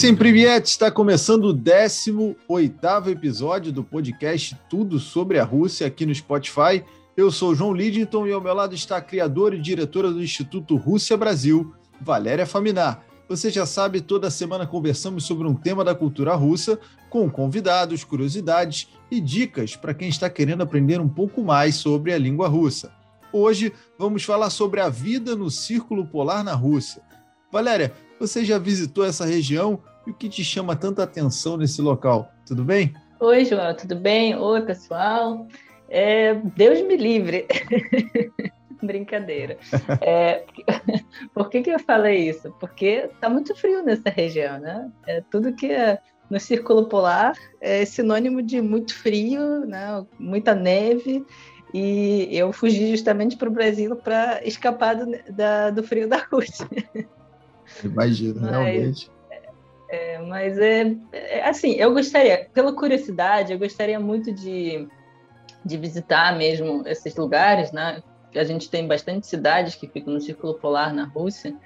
Sem Priviet está começando o 18 episódio do podcast Tudo sobre a Rússia aqui no Spotify. Eu sou o João Lidington e ao meu lado está a criadora e diretora do Instituto Rússia Brasil, Valéria Faminar. Você já sabe, toda semana conversamos sobre um tema da cultura russa, com convidados, curiosidades e dicas para quem está querendo aprender um pouco mais sobre a língua russa. Hoje vamos falar sobre a vida no Círculo Polar na Rússia. Valéria, você já visitou essa região e o que te chama tanta atenção nesse local? Tudo bem? Oi, João, tudo bem? Oi, pessoal. É, Deus me livre. Brincadeira. É, por que, que eu falei isso? Porque está muito frio nessa região, né? É, tudo que é no Círculo Polar é sinônimo de muito frio, né? muita neve. E eu fugi justamente para o Brasil para escapar do, da, do frio da Rússia. Imagino, mas, realmente. É, mas é, é, assim, eu gostaria, pela curiosidade, eu gostaria muito de, de visitar mesmo esses lugares, né? A gente tem bastante cidades que ficam no Círculo Polar na Rússia,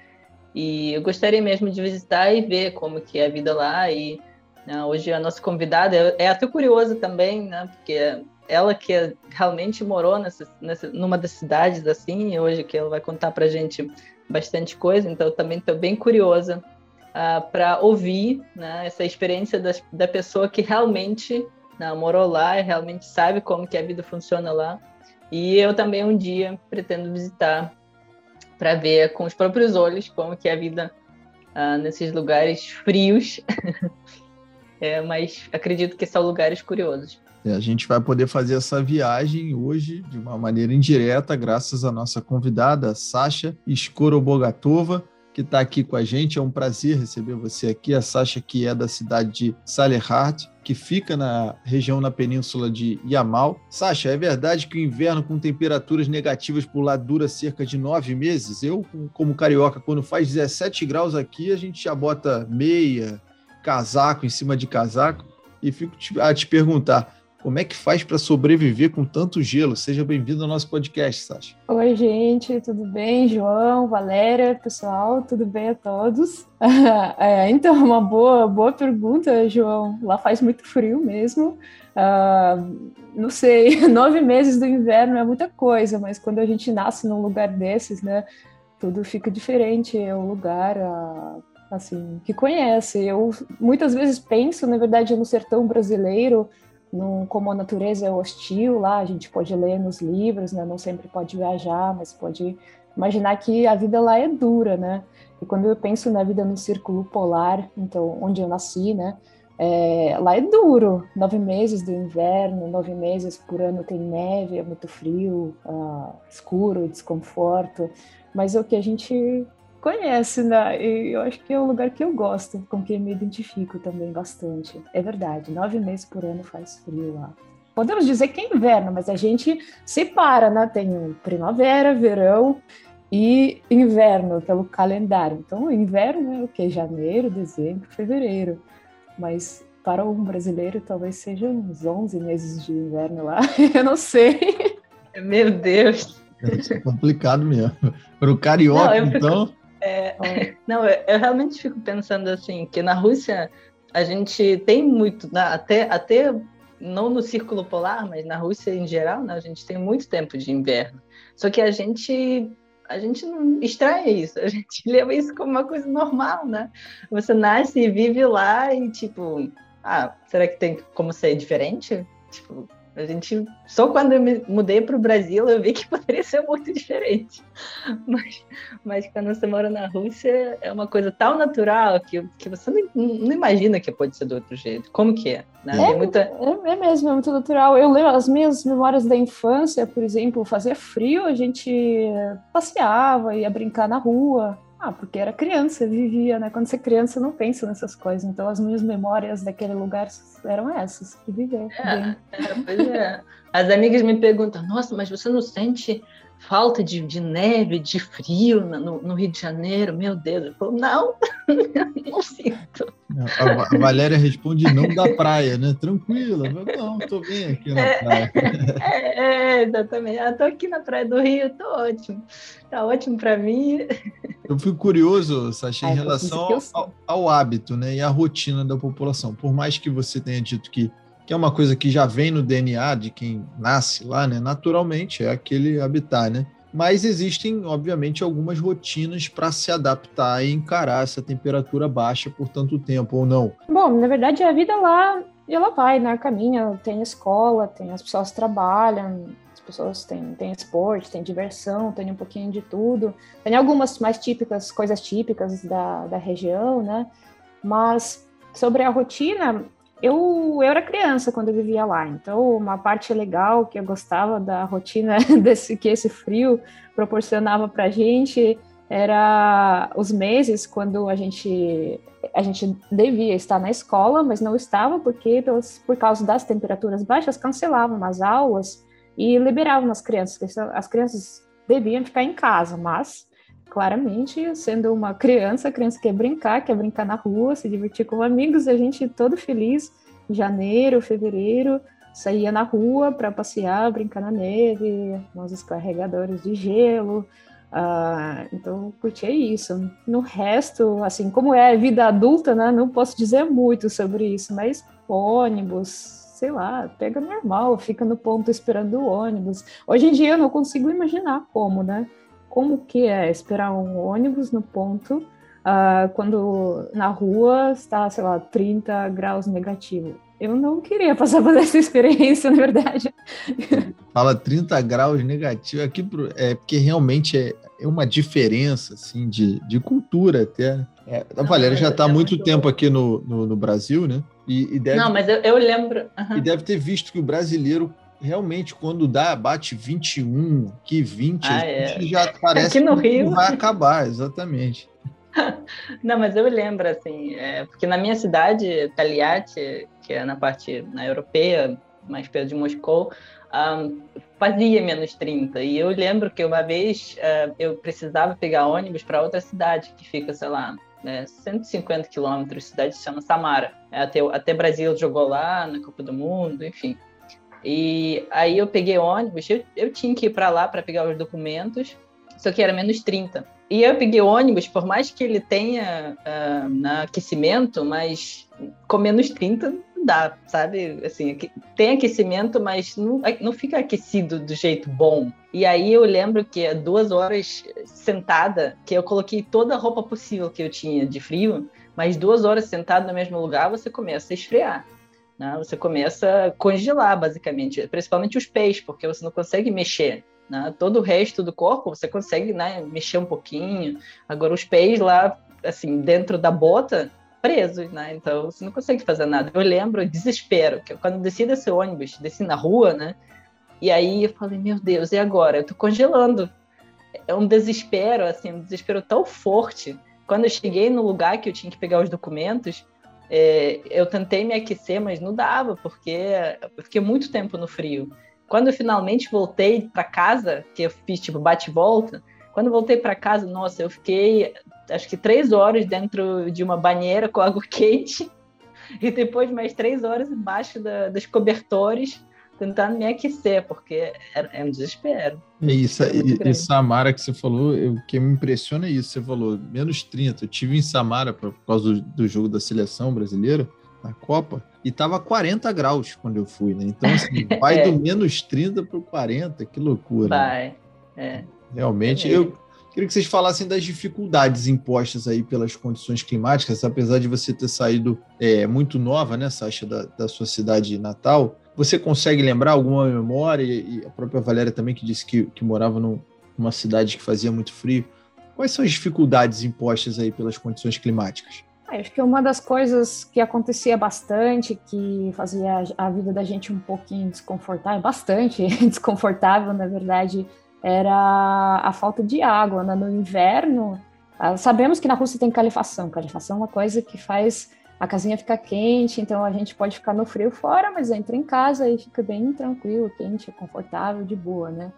e eu gostaria mesmo de visitar e ver como que é a vida lá. E né, hoje a nossa convidada é, é até curiosa também, né? Porque ela que realmente morou nessa, nessa, numa das cidades assim, e hoje que ela vai contar para gente bastante coisa, então também estou bem curiosa uh, ah, para ouvir né, essa experiência da pessoa que realmente né, morou lá e realmente sabe como que a vida funciona lá. E eu também um dia pretendo visitar para ver com os próprios olhos como que é a vida uh, nesses lugares frios. é, mas acredito que são lugares curiosos. É, a gente vai poder fazer essa viagem hoje de uma maneira indireta, graças à nossa convidada, Sasha Skorobogatova, que está aqui com a gente. É um prazer receber você aqui. A Sasha, que é da cidade de Salehard, que fica na região na península de Yamal. Sasha, é verdade que o inverno com temperaturas negativas por lá dura cerca de nove meses? Eu, como carioca, quando faz 17 graus aqui, a gente já bota meia, casaco em cima de casaco. E fico a te perguntar, como é que faz para sobreviver com tanto gelo? Seja bem-vindo ao nosso podcast, Sasha. Oi, gente, tudo bem? João, Valéria, pessoal, tudo bem a todos? é, então, uma boa, boa pergunta, João. Lá faz muito frio mesmo. Uh, não sei, nove meses do inverno é muita coisa, mas quando a gente nasce num lugar desses, né, tudo fica diferente. É um lugar. Uh, assim, que conhece. Eu muitas vezes penso, na verdade, no sertão brasileiro, no, como a natureza é hostil lá, a gente pode ler nos livros, né? Não sempre pode viajar, mas pode imaginar que a vida lá é dura, né? E quando eu penso na vida no círculo polar, então onde eu nasci, né? É, lá é duro, nove meses do inverno, nove meses por ano tem neve, é muito frio, uh, escuro, desconforto, mas é o que a gente conhece, né? E eu acho que é um lugar que eu gosto, com quem me identifico também bastante. É verdade, nove meses por ano faz frio lá. Podemos dizer que é inverno, mas a gente separa, né? Tem primavera, verão e inverno pelo calendário. Então, inverno é o que? Janeiro, dezembro, fevereiro. Mas para um brasileiro, talvez sejam uns 11 meses de inverno lá. eu não sei. Meu Deus. É complicado mesmo. Para o carioca, não, então. É, não, eu realmente fico pensando assim, que na Rússia a gente tem muito, até, até não no círculo polar, mas na Rússia em geral, né, a gente tem muito tempo de inverno. Só que a gente a gente não estranha isso, a gente leva isso como uma coisa normal, né? Você nasce e vive lá e tipo, ah, será que tem como ser diferente? Tipo, a gente só quando eu me mudei para o Brasil eu vi que poderia ser muito diferente. Mas, mas quando você mora na Rússia é uma coisa tão natural que, que você não, não imagina que pode ser do outro jeito. Como que é? Né? É, muita... é, é, mesmo, é muito natural. Eu lembro as minhas memórias da infância, por exemplo, fazia frio, a gente passeava, ia brincar na rua. Ah, porque era criança, vivia, né? Quando você é criança, não pensa nessas coisas. Então, as minhas memórias daquele lugar eram essas, de viver. É, é, pois é. As amigas me perguntam, nossa, mas você não sente falta de, de neve, de frio no, no, Rio de Janeiro, meu Deus. Eu falo, não, não sinto. A, Valéria responde não da praia, né? Tranquila, não, tô bem aqui na é, praia. É, é, exatamente. Eu tô aqui na praia do Rio, tô ótimo. Tá ótimo para mim. Eu fico curioso, Sasha, em Ai, relação ao, ao hábito né, e à rotina da população. Por mais que você tenha dito que que é uma coisa que já vem no DNA de quem nasce lá, né? Naturalmente, é aquele habitat, né? Mas existem, obviamente, algumas rotinas para se adaptar e encarar essa temperatura baixa por tanto tempo, ou não? Bom, na verdade, a vida lá, ela vai, né? Caminha, tem escola, tem as pessoas trabalham, as pessoas têm, têm esporte, tem diversão, tem um pouquinho de tudo. Tem algumas mais típicas, coisas típicas da, da região, né? Mas sobre a rotina, eu, eu era criança quando eu vivia lá, então uma parte legal que eu gostava da rotina desse que esse frio proporcionava para gente era os meses quando a gente a gente devia estar na escola, mas não estava porque pelos, por causa das temperaturas baixas cancelavam as aulas e liberavam as crianças. As crianças deviam ficar em casa, mas claramente, sendo uma criança, a criança quer brincar, quer brincar na rua, se divertir com amigos, a gente todo feliz, janeiro, fevereiro, saía na rua para passear, brincar na neve, nos escorregadores de gelo, uh, então curtia isso. No resto, assim, como é vida adulta, né, não posso dizer muito sobre isso, mas ônibus, sei lá, pega normal, fica no ponto esperando o ônibus. Hoje em dia eu não consigo imaginar como, né? Como que é esperar um ônibus no ponto uh, quando na rua está, sei lá, 30 graus negativo. Eu não queria passar por essa experiência, na verdade. Fala 30 graus negativo aqui, pro, é porque realmente é, é uma diferença assim de, de cultura até. É, a Valéria já está há é muito tempo aqui no, no, no, Brasil, né? E, e deve, não, mas eu, eu lembro. Uhum. E deve ter visto que o brasileiro realmente, quando dá, bate 21, que 20, ah, é. já parece que Rio... vai acabar, exatamente. Não, mas eu lembro, assim, é, porque na minha cidade, Taliate, que é na parte na europeia, mais perto de Moscou, um, fazia menos 30. E eu lembro que uma vez uh, eu precisava pegar ônibus para outra cidade, que fica, sei lá, né, 150 quilômetros, cidade se chama Samara. Até, até Brasil jogou lá na Copa do Mundo, enfim. E aí eu peguei ônibus, eu, eu tinha que ir para lá para pegar os documentos, só que era menos 30. E eu peguei ônibus, por mais que ele tenha uh, na aquecimento, mas com menos 30 não dá, sabe? Assim, tem aquecimento, mas não, não fica aquecido do jeito bom. E aí eu lembro que duas horas sentada, que eu coloquei toda a roupa possível que eu tinha de frio, mas duas horas sentado no mesmo lugar, você começa a esfriar. Né? Você começa a congelar, basicamente, principalmente os pés, porque você não consegue mexer. Né? Todo o resto do corpo você consegue né, mexer um pouquinho. Agora, os pés lá, assim, dentro da bota, presos, né? Então, você não consegue fazer nada. Eu lembro desespero, que quando eu desci desse ônibus, desci na rua, né? E aí eu falei, meu Deus, e agora? Eu tô congelando. É um desespero, assim, um desespero tão forte. Quando eu cheguei no lugar que eu tinha que pegar os documentos, é, eu tentei me aquecer, mas não dava, porque eu fiquei muito tempo no frio. Quando eu finalmente voltei para casa, que eu fiz tipo bate-volta, quando eu voltei para casa, nossa, eu fiquei acho que três horas dentro de uma banheira com água quente e depois mais três horas embaixo da, dos cobertores tentando me aquecer, porque é, é um desespero. É isso, e, e, Samara que você falou, o que me impressiona é isso, você falou menos 30. Eu tive em Samara por causa do, do jogo da seleção brasileira, na Copa, e tava 40 graus quando eu fui, né? Então, assim, vai é. do menos 30 para 40, que loucura. Vai, é. Realmente, é eu queria que vocês falassem das dificuldades impostas aí pelas condições climáticas, apesar de você ter saído é, muito nova, né, Sasha, da, da sua cidade natal, você consegue lembrar alguma memória, e a própria Valéria também, que disse que, que morava num, numa cidade que fazia muito frio. Quais são as dificuldades impostas aí pelas condições climáticas? Ah, acho que uma das coisas que acontecia bastante, que fazia a vida da gente um pouquinho desconfortável, bastante desconfortável, na verdade, era a falta de água. Né? No inverno, ah, sabemos que na Rússia tem calefação. Calefação é uma coisa que faz a casinha fica quente, então a gente pode ficar no frio fora, mas entra em casa e fica bem tranquilo, quente, confortável, de boa, né?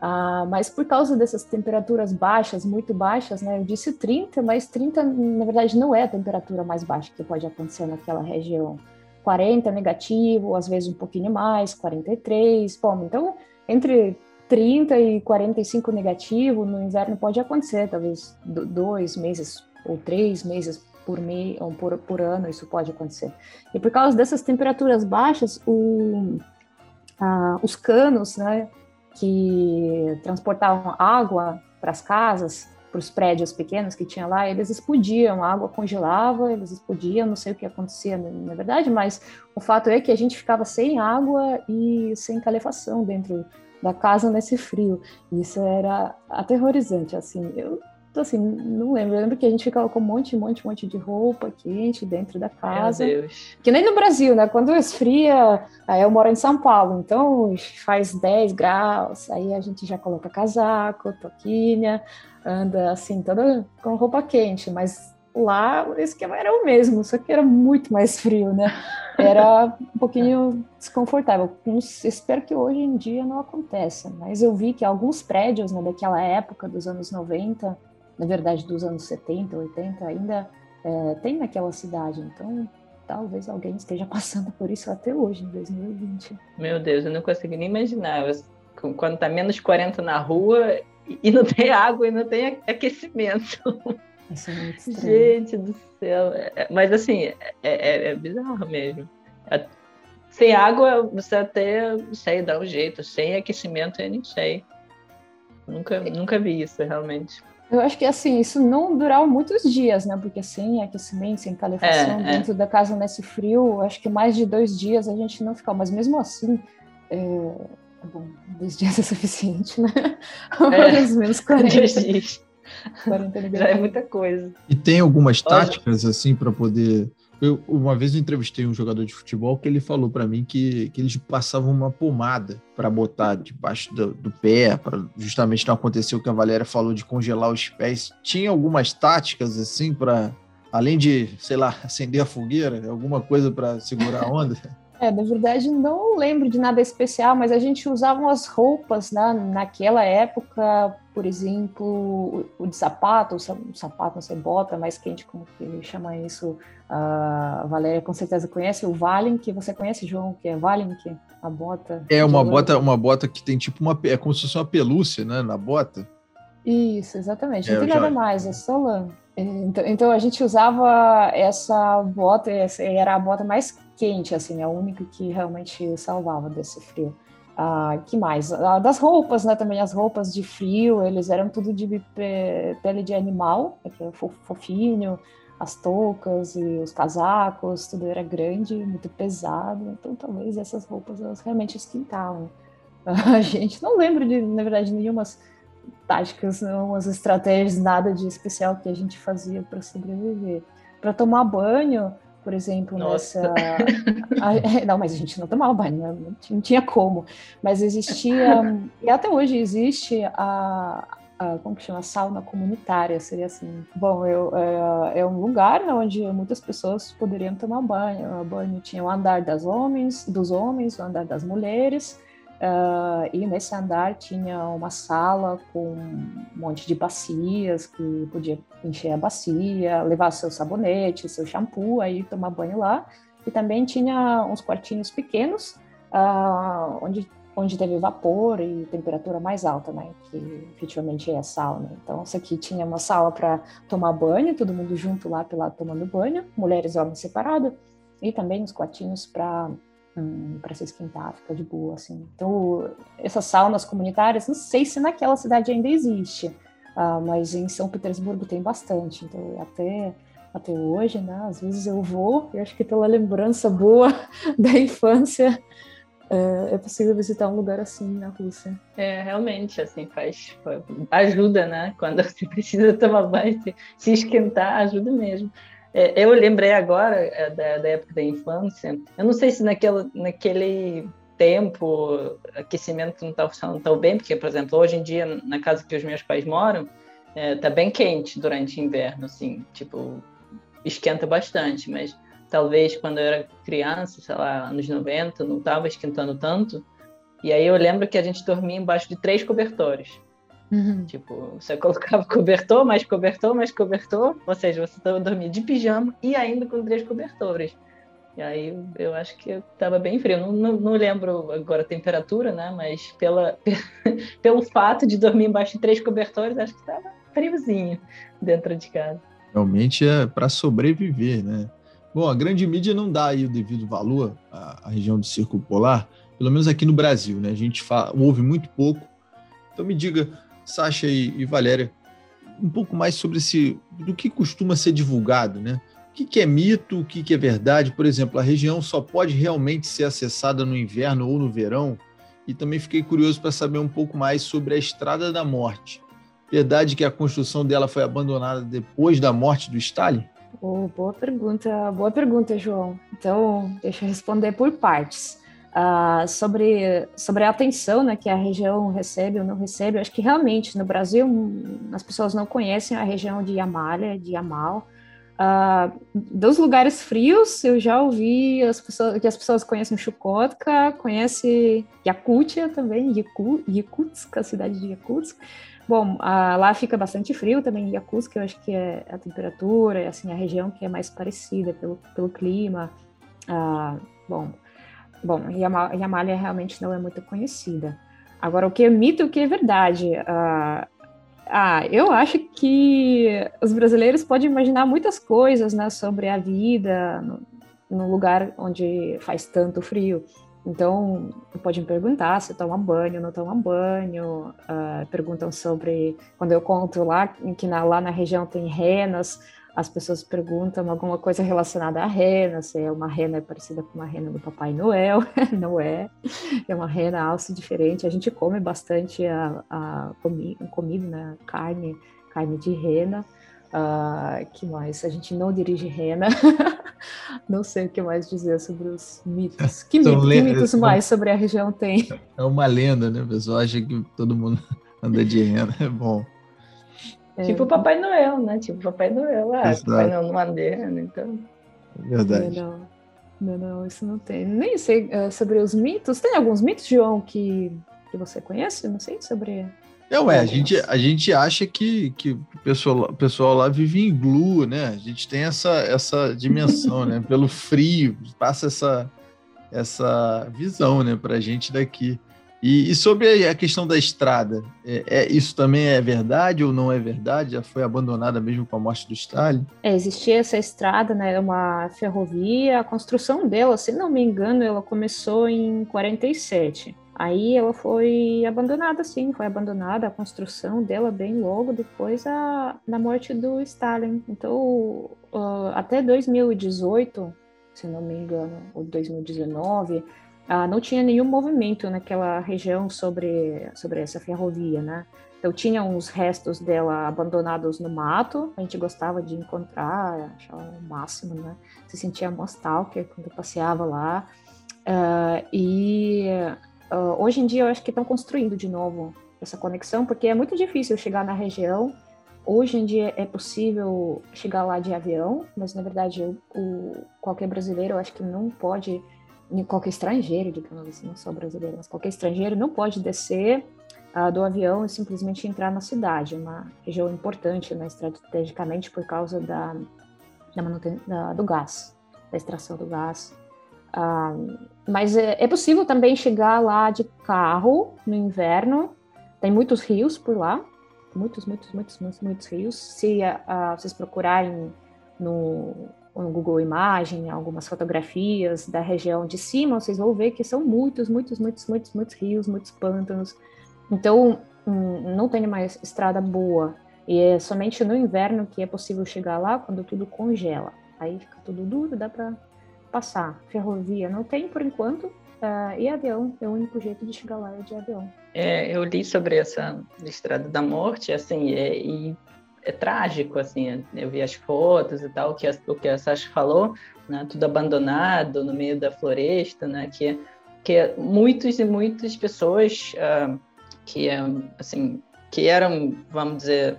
Ah, mas por causa dessas temperaturas baixas, muito baixas, né? Eu disse 30, mas 30 na verdade não é a temperatura mais baixa que pode acontecer naquela região. 40 negativo, às vezes um pouquinho mais, 43, bom, então entre 30 e 45 negativo no inverno pode acontecer, talvez dois meses ou três meses por, mês ou por, por ano isso pode acontecer. E por causa dessas temperaturas baixas, o, os canos, né, que transportavam água para as casas, para os prédios pequenos que tinha lá, eles explodiam, a água congelava, eles explodiam, não sei o que acontecia na verdade, mas o fato é que a gente ficava sem água e sem calefação dentro da casa nesse frio. Isso era aterrorizante, assim. Eu então, assim, não lembro. Eu lembro que a gente ficava com um monte, monte, monte de roupa quente dentro da casa. Meu Deus. Que nem no Brasil, né? Quando esfria, aí eu moro em São Paulo, então faz 10 graus, aí a gente já coloca casaco, toquinha, anda assim, toda com roupa quente, mas lá o esquema era o mesmo, só que era muito mais frio, né? Era um pouquinho desconfortável. Espero que hoje em dia não aconteça, mas eu vi que alguns prédios né, daquela época, dos anos 90, na verdade dos anos 70, 80, ainda é, tem naquela cidade. Então, talvez alguém esteja passando por isso até hoje, em 2020. Meu Deus, eu não consigo nem imaginar. Quando tá menos 40 na rua e não tem água e não tem aquecimento. Isso é muito estranho. Gente do céu. É, é, mas assim, é, é, é bizarro mesmo. Sem água, você até, sei, dá um jeito. Sem aquecimento, eu nem sei. Nunca, nunca vi isso, realmente. Eu acho que assim, isso não durava muitos dias, né? Porque sem aquecimento, sem calefação, é, é. dentro é. da casa nesse frio, acho que mais de dois dias a gente não ficava. Mas mesmo assim, é... bom, dois dias é suficiente, né? É, Mais menos 40. Dois dias. 40 Já é muita coisa. E tem algumas táticas, assim, para poder eu, uma vez eu entrevistei um jogador de futebol que ele falou para mim que, que eles passavam uma pomada para botar debaixo do, do pé, para justamente não acontecer o que a Valéria falou de congelar os pés. Tinha algumas táticas assim para além de, sei lá, acender a fogueira, alguma coisa para segurar a onda? É, na verdade, não lembro de nada especial, mas a gente usava umas roupas né, naquela época, por exemplo, o de sapato, o sapato, não sei, bota mais quente, como que chama isso? A Valéria com certeza conhece o Valink, você conhece, João, que é Valink, a bota? É uma bota, uma bota que tem tipo uma, é como se fosse uma pelúcia, né, na bota. Isso, exatamente. É, não tem nada mais, é só lã. Então, então, a gente usava essa bota, essa era a bota mais quente, assim, a única que realmente salvava desse frio. Ah, que mais? Ah, das roupas, né? Também as roupas de frio, eles eram tudo de pele de animal, que é fofinho, as toucas e os casacos, tudo era grande, muito pesado. Então, talvez essas roupas elas realmente esquentavam. A gente não lembra de, na verdade, nenhumas táticas, nenhumas estratégias, nada de especial que a gente fazia para sobreviver. Para tomar banho, por exemplo, Nossa. nessa. É, não, mas a gente não tomava banho, né? não tinha como. Mas existia, e até hoje existe a, a como que chama? Sauna comunitária, seria assim. Bom, eu, é, é, um lugar onde muitas pessoas poderiam tomar banho. O banho tinha o andar das homens, dos homens, o andar das mulheres. Uh, e nesse andar tinha uma sala com um monte de bacias que podia encher a bacia, levar seu sabonete, seu shampoo, aí tomar banho lá. E também tinha uns quartinhos pequenos uh, onde onde teve vapor e temperatura mais alta, né? Que efetivamente é a sauna. Então, isso aqui tinha uma sala para tomar banho, todo mundo junto lá pelo tomando banho, mulheres e homens separados, e também os quartinhos para hum, para se esquentar, ficar de boa, assim. Então, essas saunas comunitárias, não sei se naquela cidade ainda existe, uh, mas em São Petersburgo tem bastante. Então, até até hoje, né? Às vezes eu vou, eu acho que pela lembrança boa da infância, é, é possível visitar um lugar assim na Rússia. É, realmente, assim, faz, ajuda, né? Quando você precisa tomar banho, se esquentar, ajuda mesmo. É, eu lembrei agora é, da, da, época da infância, eu não sei se naquele, tempo aquecimento não está funcionando tão bem, porque, por exemplo, hoje em dia, na casa que os meus pais moram, está é, bem quente durante o inverno, assim, tipo, esquenta bastante, mas talvez quando eu era criança, sei lá, anos 90, não estava esquentando tanto, E aí eu lembro que a gente dormia embaixo de três cobertores. Uhum. Tipo, você colocava cobertor, mais cobertor, mais cobertor, ou seja, você dormia de pijama e ainda com três cobertores. E aí eu acho que estava bem frio. Não, não, não, lembro agora a temperatura, né? Mas pela, pelo fato de dormir embaixo de três cobertores, acho que estava friozinho dentro de casa. Realmente é para sobreviver, né? Bom, a grande mídia não dá aí o devido valor à, à região do Círculo Polar, pelo menos aqui no Brasil, né? A gente fala, ouve muito pouco. Então me diga, Sasha e, e Valéria, um pouco mais sobre esse do que costuma ser divulgado, né? O que, que é mito, o que, que é verdade? Por exemplo, a região só pode realmente ser acessada no inverno ou no verão? E também fiquei curioso para saber um pouco mais sobre a Estrada da Morte. Verdade que a construção dela foi abandonada depois da morte do Stalin? Oh, boa pergunta, boa pergunta, João. Então, deixa eu responder por partes. Uh, sobre, sobre a atenção né, que a região recebe ou não recebe, acho que realmente no Brasil as pessoas não conhecem a região de Yamalha, de Yamal. Uh, dos lugares frios, eu já ouvi as pessoas, que as pessoas conhecem Chukotka, conhecem Yakutia também, Yakutsk, a cidade de Yakutsk. Bom, uh, lá fica bastante frio também, Yakutsk, eu acho que é a temperatura, assim, a região que é mais parecida pelo, pelo clima. Uh, bom, bom, Yamalha realmente não é muito conhecida. Agora, o que é mito e o que é verdade? Uh, ah, eu acho que os brasileiros podem imaginar muitas coisas, né, sobre a vida no lugar onde faz tanto frio. Então, podem perguntar se toma banho, não toma banho. Uh, perguntam sobre quando eu conto lá que na, lá na região tem renas, as pessoas perguntam alguma coisa relacionada à rena, se é uma rena parecida com uma rena do Papai Noel, não é, é uma rena alça diferente, a gente come bastante a, a comi, comida, né? carne, carne de rena, uh, que mais? A gente não dirige rena, não sei o que mais dizer sobre os mitos, que, mito, que mitos mais sobre a região tem? É uma lenda, né, pessoal acha que todo mundo anda de rena, é bom. É. Tipo Papai Noel, né? Tipo Papai Noel. Ah, Exato. Papai Noel no Madeira, né? então. Verdade. Não, não, não, isso não tem. Nem sei uh, sobre os mitos. Tem alguns mitos, João, que, que você conhece? Não sei sobre. Não, é, a gente, a gente acha que, que o, pessoal, o pessoal lá vive em glue, né? A gente tem essa, essa dimensão, né? Pelo frio, passa essa, essa visão, né, pra gente daqui. E, e, sobre a questão da estrada, é, é, isso também é verdade ou não é verdade? Já foi abandonada mesmo com a morte do Stalin? É, existia essa estrada, né, uma ferrovia, a construção dela, se não me engano, ela começou em 47. Aí ela foi abandonada, sim, foi abandonada a construção dela bem logo depois a, da morte do Stalin. Então, uh, até 2018, se não me engano, ou 2019, ah, não tinha nenhum movimento naquela região sobre, sobre essa ferrovia, né? Então tinha uns restos dela abandonados no mato, a gente gostava de encontrar, achava o máximo, né? Se sentia nostálgica quando passeava lá. Uh, e uh, hoje em dia eu acho que estão construindo de novo essa conexão, porque é muito difícil chegar na região. Hoje em dia é possível chegar lá de avião, mas na verdade o, qualquer brasileiro eu acho que não pode qualquer estrangeiro, digamos assim, não só brasileiro, mas qualquer estrangeiro não pode descer uh, do avião e simplesmente entrar na cidade. É uma região importante, né, estrategicamente, por causa da, da, da do gás, da extração do gás. Uh, mas é, é, possível também chegar lá de carro no inverno. Tem muitos rios por lá, muitos, muitos, muitos, muitos, muitos rios. Se uh, vocês procurarem no no Google Imagem, algumas fotografias da região de cima, vocês vão ver que são muitos, muitos, muitos, muitos, muitos rios, muitos pântanos. Então, hum, não tem mais estrada boa. E é somente no inverno que é possível chegar lá, quando tudo congela. Aí fica tudo duro, dá para passar. Ferrovia não tem por enquanto, uh, e avião é o único jeito de chegar lá é de avião. É, eu li sobre essa estrada da morte, assim, é, e é trágico, assim, eu vi as fotos e tal, que a, o que a Sasha falou, né, tudo abandonado no meio da floresta, né, que, que muitos e muitas pessoas uh, que, assim, que eram, vamos dizer,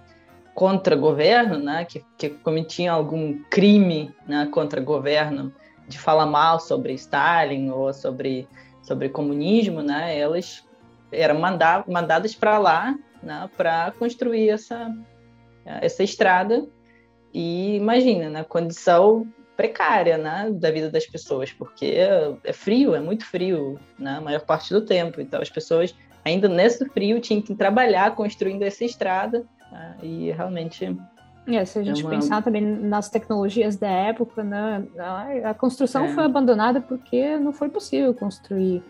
contra governo, né, que, que cometiam algum crime né, contra governo, de falar mal sobre Stalin ou sobre sobre comunismo, né, elas eram mandadas para lá né, para construir essa, essa estrada. E imagina, na né, condição precária né, da vida das pessoas, porque é frio, é muito frio né, a maior parte do tempo. Então, as pessoas, ainda nesse frio, tinham que trabalhar construindo essa estrada. Né, e realmente é, se a gente é uma... pensar também nas tecnologias da época, né, a construção é. foi abandonada porque não foi possível construir,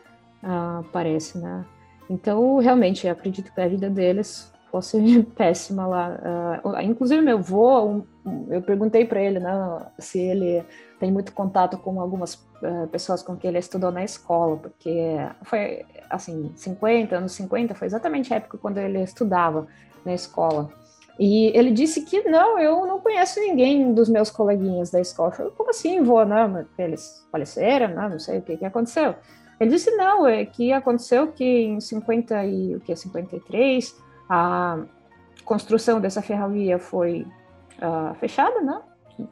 uh, parece, né? Então, realmente, acredito que a vida deles fosse péssima lá. Uh, inclusive, meu avô, um, eu perguntei para ele né, se ele tem muito contato com algumas uh, pessoas com quem ele estudou na escola, porque foi, assim, 50, anos 50, foi exatamente a época quando ele estudava na escola. E ele disse que não, eu não conheço ninguém dos meus coleguinhas da escola. Falei, como assim, vô? Não, eles faleceram, não, não sei o que, que aconteceu. Ele disse, não, é que aconteceu que em 50 e o que, 53, a construção dessa ferrovia foi uh, fechada, né?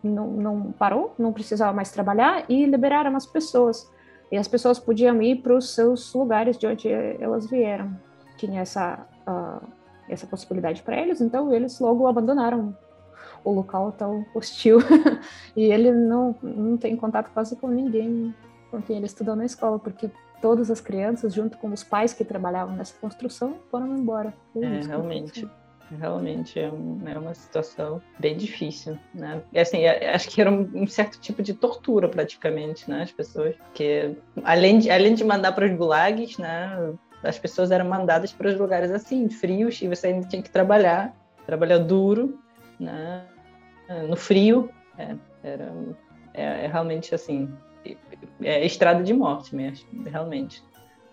Não, não parou, não precisava mais trabalhar e liberaram as pessoas. E as pessoas podiam ir para os seus lugares de onde elas vieram. Tinha essa... Uh, essa possibilidade para eles, então eles logo abandonaram o local tão hostil e ele não, não tem contato quase com ninguém com quem ele estudou na escola, porque todas as crianças, junto com os pais que trabalhavam nessa construção, foram embora. É, realmente. Realmente é, um, é, uma situação bem difícil, né? E, assim, é, acho que era um, um, certo tipo de tortura praticamente, né? As pessoas, porque além de, além de mandar para os gulags, né? as pessoas eram mandadas para os lugares assim, frios, e você ainda tinha que trabalhar, trabalhar duro, né? no frio. É, era, é, é, realmente assim, é estrada de morte mesmo, realmente.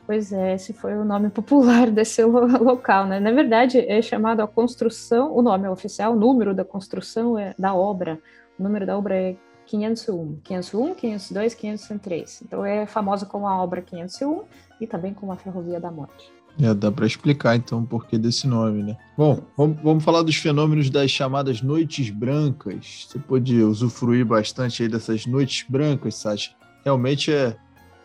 Pois é, esse foi o nome popular desse local, né? Na verdade, é chamado a construção, o nome oficial, o número da construção é da obra, o número da obra é 501, 501, 502, 503. Então é famosa como a obra 501 e também como a Ferrovia da Morte. É, dá para explicar então o porquê desse nome, né? Bom, vamos, falar dos fenômenos das chamadas noites brancas. Você pode usufruir bastante aí dessas noites brancas, Sasha. Realmente é,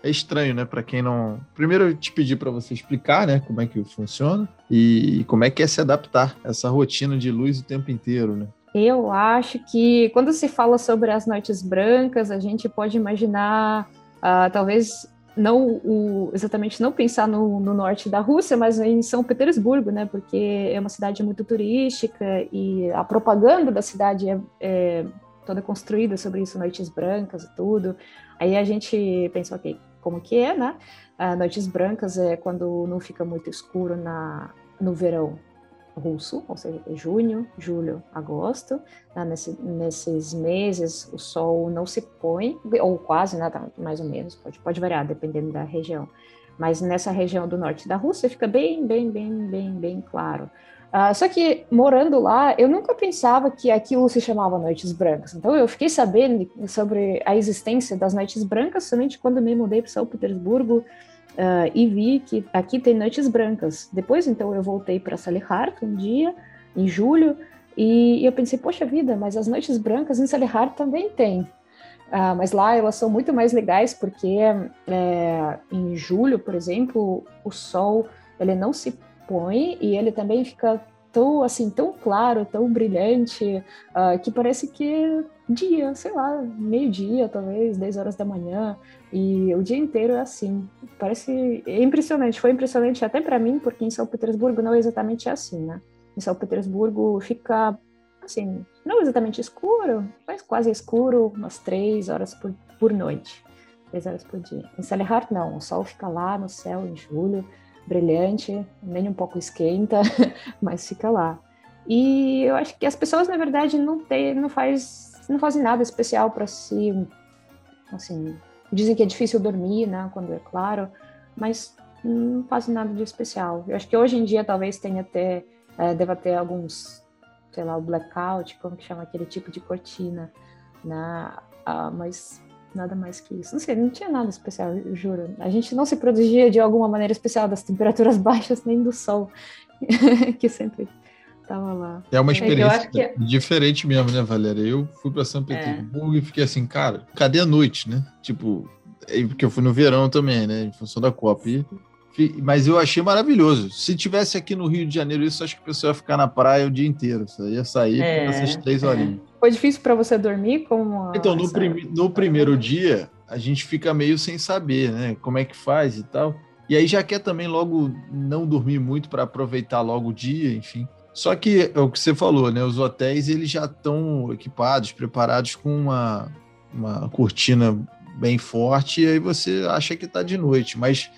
é estranho, né? Para quem não. Primeiro eu te pedi para você explicar, né? Como é que funciona e como é que é se adaptar a essa rotina de luz o tempo inteiro, né? Eu acho que quando se fala sobre as noites brancas, a gente pode imaginar, uh, talvez não o, exatamente não pensar no, no, norte da Rússia, mas em São Petersburgo, né? Porque é uma cidade muito turística e a propaganda da cidade é, é toda construída sobre isso, noites brancas e tudo. Aí a gente pensa, ok, como que é, né? Uh, noites brancas é quando não fica muito escuro na, no verão, russo, ou seja, junho, julho, agosto. Né? Nesse, nesses meses o sol não se põe, ou quase, né? Tá, mais ou menos, pode, pode variar dependendo da região. Mas nessa região do norte da Rússia fica bem, bem, bem, bem, bem claro. Uh, só que morando lá, eu nunca pensava que aquilo se chamava Noites Brancas. Então eu fiquei sabendo sobre a existência das Noites Brancas somente quando me mudei para São Petersburgo Uh, e vi que aqui tem noites brancas. Depois, então, eu voltei para Salihart um dia, em julho, e eu pensei, poxa vida, mas as noites brancas em Salihart também tem. Uh, mas lá elas são muito mais legais porque é, em julho, por exemplo, o sol ele não se põe e ele também fica tão assim tão claro, tão brilhante, uh, que parece que dia, sei lá, meio-dia, talvez, 10 horas da manhã, e o dia inteiro é assim. Parece é impressionante, foi impressionante até para mim, porque em São Petersburgo não é exatamente assim, né? Em São Petersburgo fica assim, não exatamente escuro, mas quase escuro, umas três horas por, por noite, três horas por dia. Em Salihart, não, o sol fica lá no céu em julho, brilhante, nem um pouco esquenta, mas fica lá. E eu acho que as pessoas, na verdade, não tem, não faz não fazem nada especial para se, assim, dizem que é difícil dormir, né, quando é claro, mas não fazem nada de especial. Eu acho que hoje em dia talvez tenha até, é, deva ter alguns, sei lá, o blackout, como que chama aquele tipo de cortina, né, ah, mas nada mais que isso. Não sei, não tinha nada especial, eu juro. A gente não se protegia de alguma maneira especial das temperaturas baixas nem do sol, que sempre tava lá. É uma é experiência é diferente mesmo, né, Valéria? Eu fui para São é. Petersburgo é. e fiquei assim, cara, cadê a noite, né? Tipo, porque eu fui no verão também, né? Em função da Copa. E, mas eu achei maravilhoso. Se tivesse aqui no Rio de Janeiro, isso acho que o pessoal ia ficar na praia o dia inteiro. Só ia sair é, essas três horinhas. Foi difícil para você dormir? Como então, no, prim no primeiro dia, a gente fica meio sem saber, né? Como é que faz e tal. E aí já quer também logo não dormir muito para aproveitar logo o dia, enfim. Só que é o que você falou, né? Os hotéis eles já estão equipados, preparados com uma, uma cortina bem forte, e aí você acha que está de noite, mas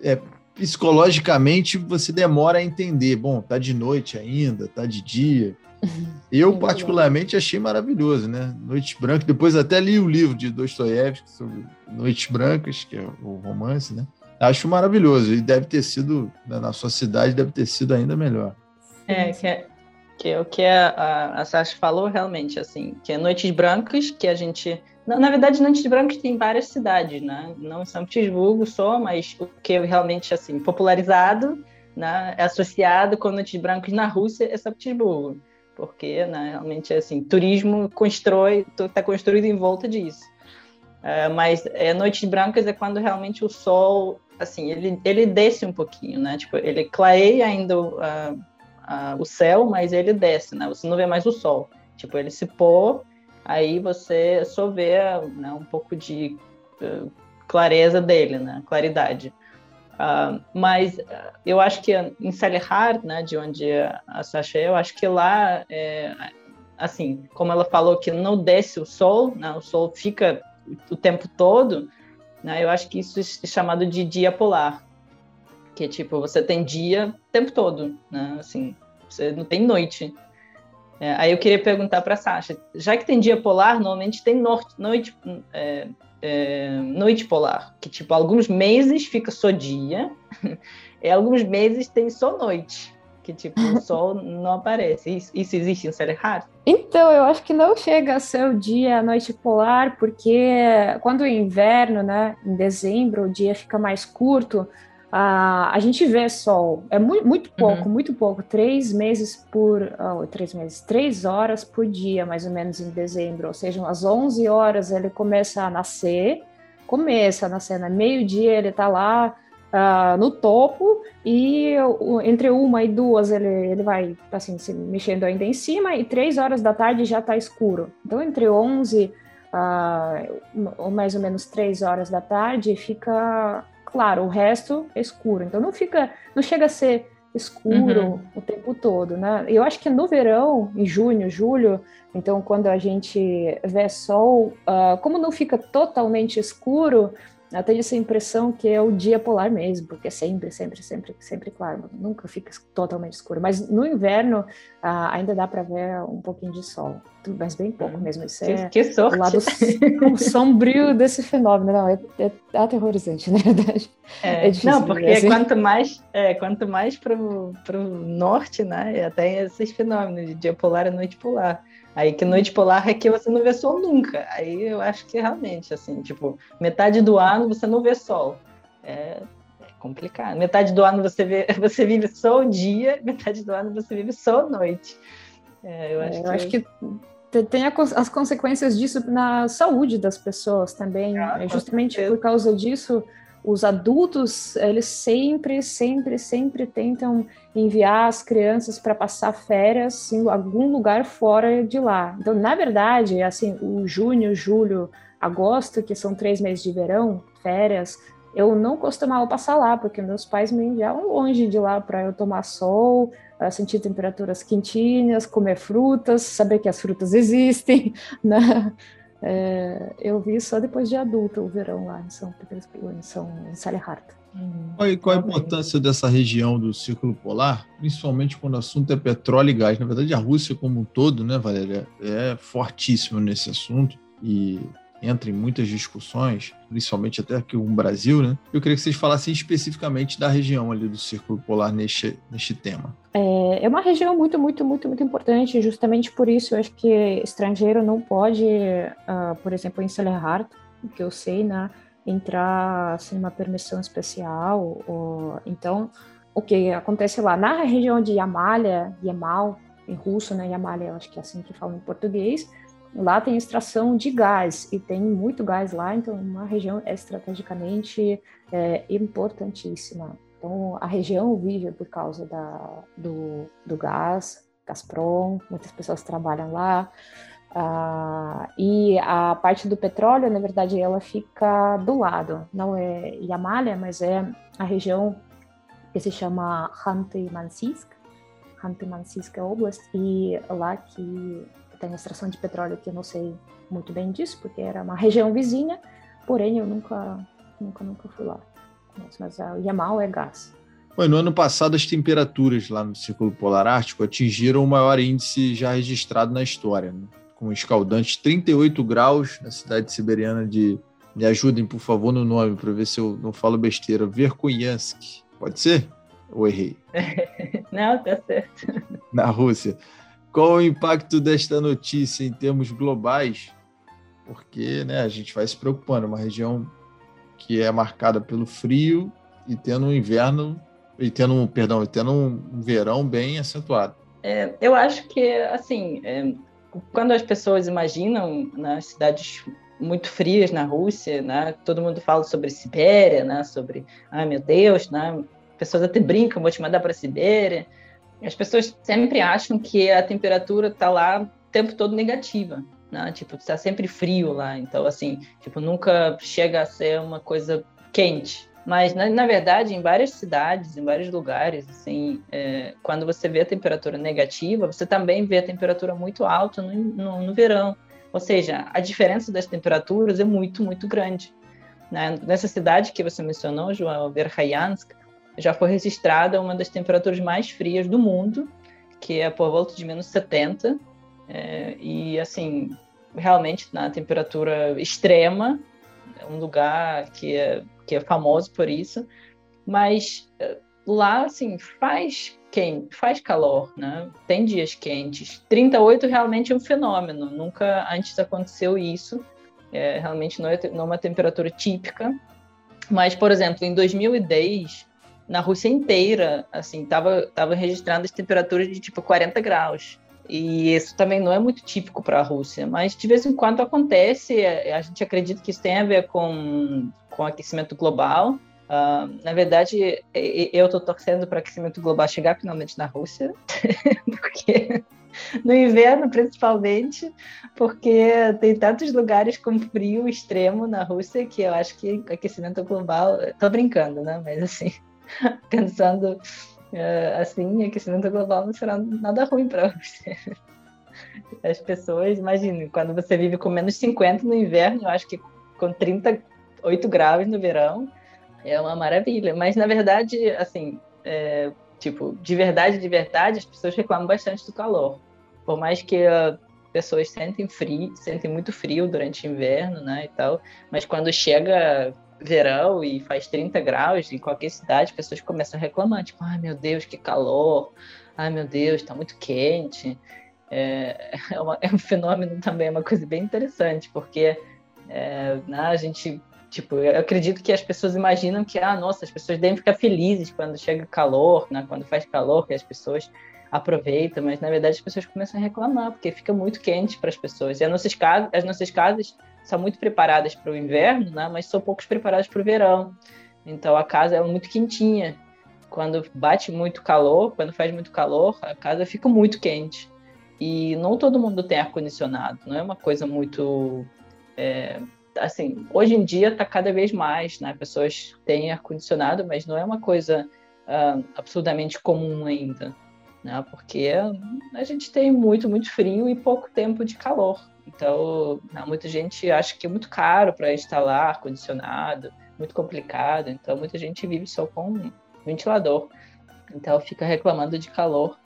é, psicologicamente você demora a entender. Bom, tá de noite ainda, tá de dia. Eu, particularmente, achei maravilhoso, né? Noite Branca. Depois até li o livro de Dostoiévski sobre Noites Brancas, que é o romance, né? Acho maravilhoso. E deve ter sido, né, na sua cidade, deve ter sido ainda melhor. É, que é, que é o que a, a Sasha falou realmente, assim, que é Noites Brancas, que a gente na, verdade, Nantes Brancos tem várias cidades, né? Não São Petersburgo só, mas o que é realmente assim popularizado, né? É associado com Nantes Brancos na Rússia é São Petersburgo, porque né, realmente assim turismo constrói, está construído em volta disso. É, mas é, noites brancas é quando realmente o sol, assim, ele, ele desce um pouquinho, né? Tipo, ele clareia ainda uh, o céu, mas ele desce, né? Você não vê mais o sol. Tipo, ele se pôr aí você só vê né, um pouco de uh, clareza dele, né, claridade. Uh, mas uh, eu acho que em Salihar, né, de onde a Sasha é, eu acho que lá, é, assim, como ela falou que não desce o sol, né, o sol fica o tempo todo, né, eu acho que isso é chamado de dia polar, que tipo você tem dia o tempo todo, né, assim, você não tem noite. É, aí eu queria perguntar para a Sasha, já que tem dia polar, normalmente tem norte, noite, é, é, noite polar, que tipo, alguns meses fica só dia, e alguns meses tem só noite, que tipo, o sol não aparece. Isso, isso existe em Serra Então, eu acho que não chega a ser o dia, a noite polar, porque quando é inverno, né, em dezembro, o dia fica mais curto, Uh, a gente vê sol, é muito, muito pouco, uhum. muito pouco, três meses por, oh, três meses, três horas por dia, mais ou menos em dezembro, ou seja, às 11 horas ele começa a nascer, começa a nascer, na meio-dia ele está lá uh, no topo, e uh, entre uma e duas ele, ele vai, assim, se mexendo ainda em cima, e três horas da tarde já está escuro. Então, entre 11 uh, ou mais ou menos três horas da tarde, fica claro, o resto é escuro. Então não fica, não chega a ser escuro uhum. o tempo todo, né? Eu acho que no verão, em junho, julho, então quando a gente vê sol, uh, como não fica totalmente escuro, eu tenho essa impressão que é o dia polar mesmo, porque é sempre, sempre, sempre, sempre claro, nunca fica totalmente escuro. Mas no inverno uh, ainda dá para ver um pouquinho de sol, mas bem pouco mesmo. Isso é que sorte. o lado sombrio desse fenômeno. Não, é, é aterrorizante, na verdade. É, é difícil, não, porque assim. quanto mais, é, quanto mais para o norte, né, tem esses fenômenos de dia polar e noite polar. Aí que noite polar é que você não vê sol nunca. Aí eu acho que realmente, assim, tipo, metade do ano você não vê sol. É, é complicado. Metade do ano você, vê, você vive só o dia, metade do ano você vive só a noite. É, eu acho, é, eu que... acho que tem as consequências disso na saúde das pessoas também. Ah, é justamente por causa disso, os adultos, eles sempre, sempre, sempre tentam enviar as crianças para passar férias em algum lugar fora de lá. Então, na verdade, assim, o junho, julho, agosto, que são três meses de verão, férias, eu não costumava passar lá, porque meus pais me enviavam longe de lá para eu tomar sol, sentir temperaturas quentinhas, comer frutas, saber que as frutas existem, né? É, eu vi só depois de adulta o verão lá em São Petersburgo, em São em Salihard. Hum, qual, qual a importância dessa região do Círculo Polar, principalmente quando o assunto é petróleo e gás? Na verdade, a Rússia como um todo, né, Valéria, é fortíssima nesse assunto e entra em muitas discussões, principalmente até aqui no Brasil, né? Eu queria que vocês falassem especificamente da região ali do Círculo Polar neste, neste tema. É, é uma região muito, muito, muito, muito importante, justamente por isso eu acho que estrangeiro não pode, uh, por exemplo, em Salehard, que eu sei, né, entrar sem uma permissão especial, ou, então o que acontece lá na região de Yamalya, Yamal, em russo, né, Yamalya, eu acho que é assim que fala em português, lá tem extração de gás e tem muito gás lá, então uma região estrategicamente é, importantíssima. Então a região vive por causa da, do, do gás, Gazprom, muitas pessoas trabalham lá. Uh, e a parte do petróleo, na verdade, ela fica do lado, não é Yamalya, mas é a região que se chama Khanty-Mansiysk, Khanty-Mansiysk Oblast, e lá que tem extração de petróleo, que eu não sei muito bem disso, porque era uma região vizinha, porém eu nunca, nunca, nunca fui lá. Mas a Yamal é gás. Bom, no ano passado, as temperaturas lá no Círculo Polar Ártico atingiram o maior índice já registrado na história. Né? com escaldantes 38 graus na cidade siberiana de. Me ajudem, por favor, no nome, para ver se eu não falo besteira. Verkhoyansk. Pode ser? Ou errei? não, tá certo. Na Rússia. Qual o impacto desta notícia em termos globais? Porque né, a gente vai se preocupando. Uma região que é marcada pelo frio e tendo um inverno e tendo um perdão, e tendo um verão bem acentuado. É, eu acho que assim é, quando as pessoas imaginam nas cidades muito frias na Rússia, né? Todo mundo fala sobre Sibéria, né? Sobre, ai meu Deus, né? Pessoas até brincam, vou te mandar para a Sibéria. As pessoas sempre acham que a temperatura está lá o tempo todo negativa, né? Tipo, está sempre frio lá. Então, assim, tipo, nunca chega a ser uma coisa quente. Mas, na, na, verdade, em várias cidades, em vários lugares, assim, é, quando você vê a temperatura negativa, você também vê a temperatura muito alta no, no, no verão. Ou seja, a diferença das temperaturas é muito, muito grande. Né? Nessa cidade que você mencionou, João, Verkhayansk, já foi registrada uma das temperaturas mais frias do mundo, que é por volta de menos 70. É, e, assim, realmente, na temperatura extrema, um lugar que é que é famoso por isso, mas eh, lá, assim, faz quente, faz calor, né? Tem dias quentes. 38 realmente é um fenômeno, nunca antes aconteceu isso. É, realmente não é, não é uma temperatura típica. Mas, por exemplo, em 2010, na Rússia inteira, assim, tava, tava registrando as temperaturas de tipo 40 graus. E isso também não é muito típico para a Rússia, mas de vez em quando acontece. É, a gente acredita que isso tem a ver com, com aquecimento global. Uh, na verdade, eu estou torcendo para aquecimento global chegar finalmente na Rússia, porque no inverno principalmente, porque tem tantos lugares com frio extremo na Rússia que eu acho que aquecimento global. Estou brincando, né? Mas assim, pensando uh, assim, aquecimento global não será nada ruim para você. As pessoas, imagine, quando você vive com menos 50 no inverno, eu acho que com 38 graus no verão, é uma maravilha. Mas, na verdade, assim, é, tipo, de verdade, de verdade, as pessoas reclamam bastante do calor. Por mais que uh, pessoas sentem frio, sentem muito frio durante o inverno, né, e tal, mas quando chega verão e faz 30 graus em qualquer cidade, as pessoas começam a reclamar, tipo, ai meu Deus, que calor, ai meu Deus, está muito quente. É, é, uma, é, um fenômeno também, é uma coisa bem interessante, porque é, né, a gente, tipo, eu acredito que as pessoas imaginam que, ah, nossa, as pessoas devem ficar felizes quando chega calor, né, quando faz calor, que as pessoas aproveitam, mas na verdade as pessoas começam a reclamar, porque fica muito quente para as pessoas. E as nossas casas, as nossas casas são muito preparadas para o inverno, né? mas são poucos preparadas para o verão. Então a casa é muito quentinha. Quando bate muito calor, quando faz muito calor, a casa fica muito quente. E não todo mundo tem ar-condicionado, não é uma coisa muito. É, assim, hoje em dia está cada vez mais, né? Pessoas têm ar-condicionado, mas não é uma coisa uh, absurdamente comum ainda, né? Porque a gente tem muito, muito frio e pouco tempo de calor. Então, muita gente acha que é muito caro para instalar ar-condicionado, muito complicado. Então, muita gente vive só com ventilador. Então, fica reclamando de calor.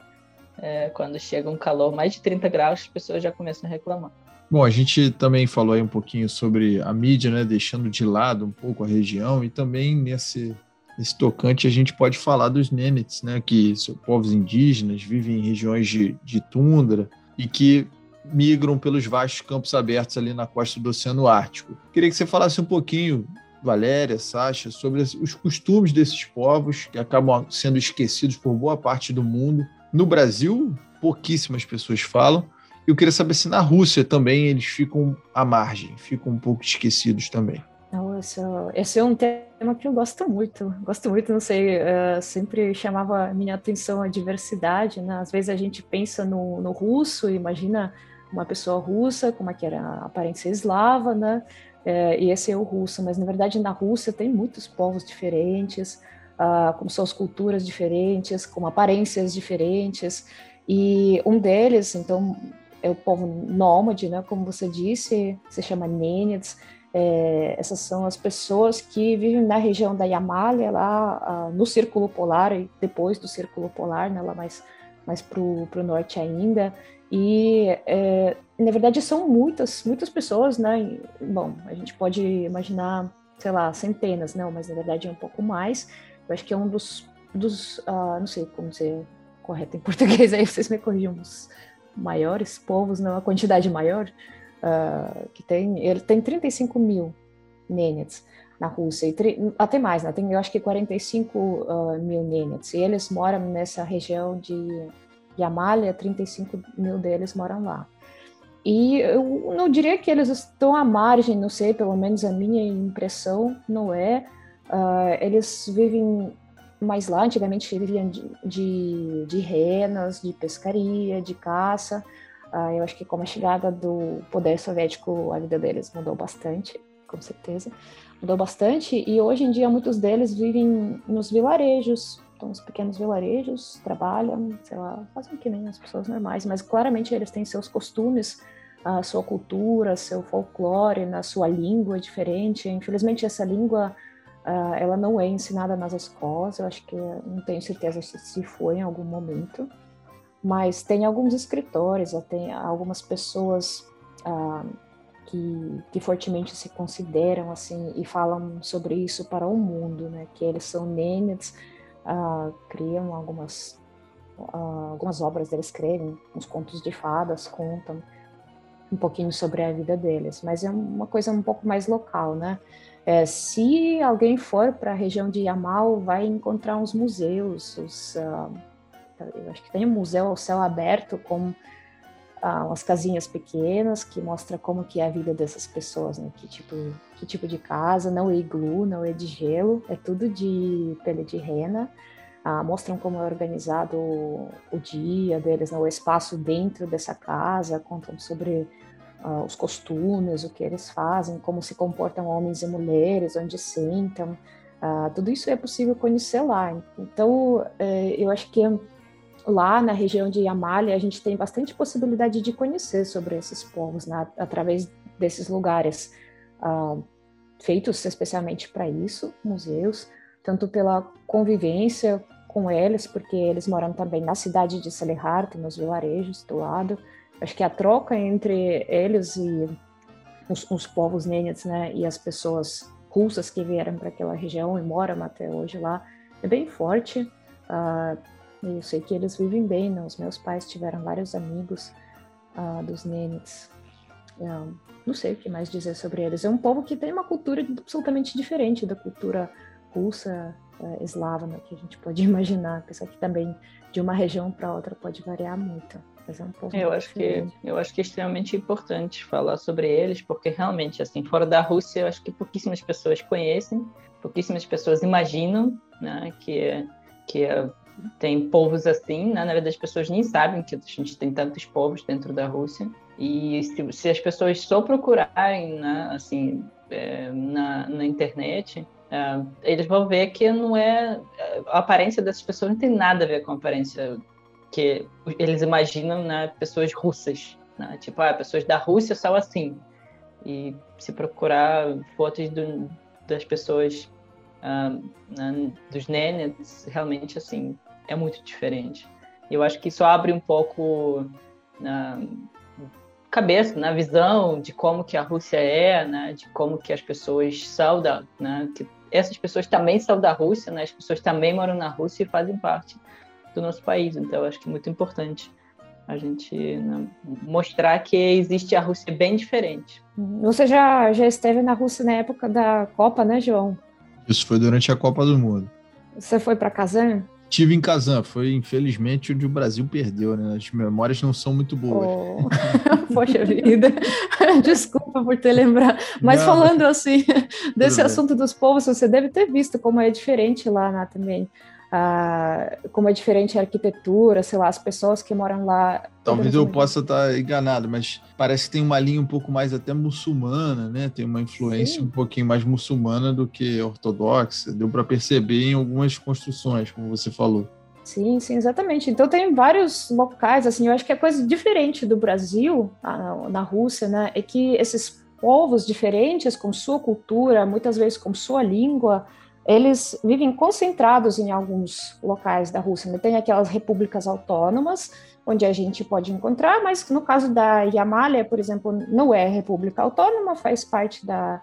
É, quando chega um calor mais de 30 graus, as pessoas já começam a reclamar. Bom, a gente também falou aí um pouquinho sobre a mídia, né, deixando de lado um pouco a região e também nesse, nesse tocante a gente pode falar dos Nenets, né, que são povos indígenas, vivem em regiões de, de tundra e que migram pelos vastos campos abertos ali na costa do Oceano Ártico. Queria que você falasse um pouquinho, Valéria, Sasha, sobre os costumes desses povos que acabam sendo esquecidos por boa parte do mundo. No Brasil, pouquíssimas pessoas falam, Eu queria saber se na Rússia também eles ficam à margem, ficam um pouco esquecidos também. Nossa, esse é um tema que eu gosto muito. Gosto muito, não sei, uh, sempre chamava minha atenção a diversidade, né? Às vezes a gente pensa no, no russo, imagina uma pessoa russa, como é que era a aparência eslava, né? É, e esse é o russo, mas na verdade na Rússia tem muitos povos diferentes, uh, com suas culturas diferentes, com aparências diferentes, e um deles, então, é o povo nômade, né? Como você disse, se chama Nênides, é, essas são as pessoas que vivem na região da Yamália, lá no Círculo Polar, e depois do Círculo Polar, né, lá mais, mais para o norte ainda. E, é, na verdade, são muitas, muitas pessoas, né? Bom, a gente pode imaginar, sei lá, centenas, não, mas na verdade é um pouco mais. Eu acho que é um dos, dos uh, não sei como dizer correto em português, aí vocês me corrigem, os maiores povos, não, a quantidade maior uh, que tem, ele tem 35 mil Nenets na Rússia, e até mais, né? tem eu acho que 45 uh, ah, mil Nenets, e eles moram nessa região de Yamália, 35 mil deles moram lá. E eu não diria que eles estão à margem, não sei, pelo menos a minha impressão não é. Uh, eles vivem mais lá, antigamente viviam de, de, de renas, de pescaria, de caça, Uh, eu acho que com a chegada do poder soviético, a vida deles mudou bastante, com certeza. Mudou bastante e hoje em dia muitos deles vivem nos vilarejos, então os pequenos vilarejos, trabalham, sei lá, fazem que nem as pessoas normais, mas claramente eles têm seus costumes, a sua cultura, seu folclore, na sua língua diferente. Infelizmente essa língua uh, ela não é ensinada nas escolas, eu acho que não tenho certeza se foi em algum momento mas tem alguns escritores, tem algumas pessoas ah, que, que fortemente se consideram assim e falam sobre isso para o mundo, né? Que eles são nêmides, ah, criam algumas ah, algumas obras deles escrevem, uns contos de fadas, contam um pouquinho sobre a vida deles, mas é uma coisa um pouco mais local, né? É, se alguém for para a região de Yamal, vai encontrar uns museus, os uh, eu acho que tem um museu ao céu aberto com ah, umas casinhas pequenas que mostra como que é a vida dessas pessoas, né? Que tipo, que tipo de casa, não é iglu, não é de gelo, é tudo de pele de rena. Ah, mostram como é organizado o, o dia deles, né? o espaço dentro dessa casa, contam sobre ah, os costumes, o que eles fazem, como se comportam homens e mulheres, onde sentam. Ah, tudo isso é possível conhecer lá. Então, eh, eu acho que lá na região de Yamalha, a gente tem bastante possibilidade de conhecer sobre esses povos, né, através desses lugares uh, feitos especialmente para isso, museus, tanto pela convivência com eles, porque eles moram também na cidade de Salehart, nos vilarejos do lado. Acho que a troca entre eles e os, os povos nêniades, né, e as pessoas russas que vieram para aquela região e moram até hoje lá, é bem forte. Uh, eu sei que eles vivem bem, né? Os meus pais tiveram vários amigos uh, dos Nenes. Uh, não sei o que mais dizer sobre eles. É um povo que tem uma cultura absolutamente diferente da cultura russa, uh, eslava, né, que a gente pode imaginar. Apesar que também de uma região para outra pode variar muito. Mas é um povo eu acho que Eu acho que é extremamente importante falar sobre eles, porque realmente, assim, fora da Rússia, eu acho que pouquíssimas pessoas conhecem, pouquíssimas pessoas imaginam né, que, que é tem povos assim, né? na verdade as pessoas nem sabem que a gente tem tantos povos dentro da Rússia. E se, se as pessoas só procurarem, né, assim, é, na, na internet, é, eles vão ver que não é a aparência dessas pessoas não tem nada a ver com a aparência que eles imaginam, né, pessoas russas, né? Tipo, ah, pessoas da Rússia são assim. E se procurar fotos do, das pessoas uh, dos nenes, realmente assim é muito diferente. Eu acho que isso abre um pouco na cabeça, na visão de como que a Rússia é, né, de como que as pessoas são da, né, que essas pessoas também são da Rússia, né, as pessoas também moram na Rússia e fazem parte do nosso país. Então, eu acho que é muito importante a gente né, mostrar que existe a Rússia bem diferente. Você já, já esteve na Rússia na época da Copa, né, João? Isso foi durante a Copa do Mundo. Você foi para Kazan? Tive em Kazan, foi infelizmente onde o Brasil perdeu, né? As memórias não são muito boas. Oh. Poxa vida, desculpa por ter lembrado. Mas não, falando assim, desse assunto dos povos, você deve ter visto como é diferente lá né, também como é diferente a arquitetura, sei lá, as pessoas que moram lá. Talvez eu possa estar enganado, mas parece que tem uma linha um pouco mais até muçulmana, né? Tem uma influência Sim. um pouquinho mais muçulmana do que ortodoxa. Deu para perceber em algumas construções, como você falou. Sim, sim, exatamente. Então tem vários locais, assim, eu acho que a coisa diferente do Brasil, na Rússia, né, é que esses povos diferentes, com sua cultura, muitas vezes com sua língua, eles vivem concentrados em alguns locais da Rússia. Né? Tem aquelas repúblicas autônomas, onde a gente pode encontrar, mas no caso da Yamália, por exemplo, não é república autônoma, faz parte da,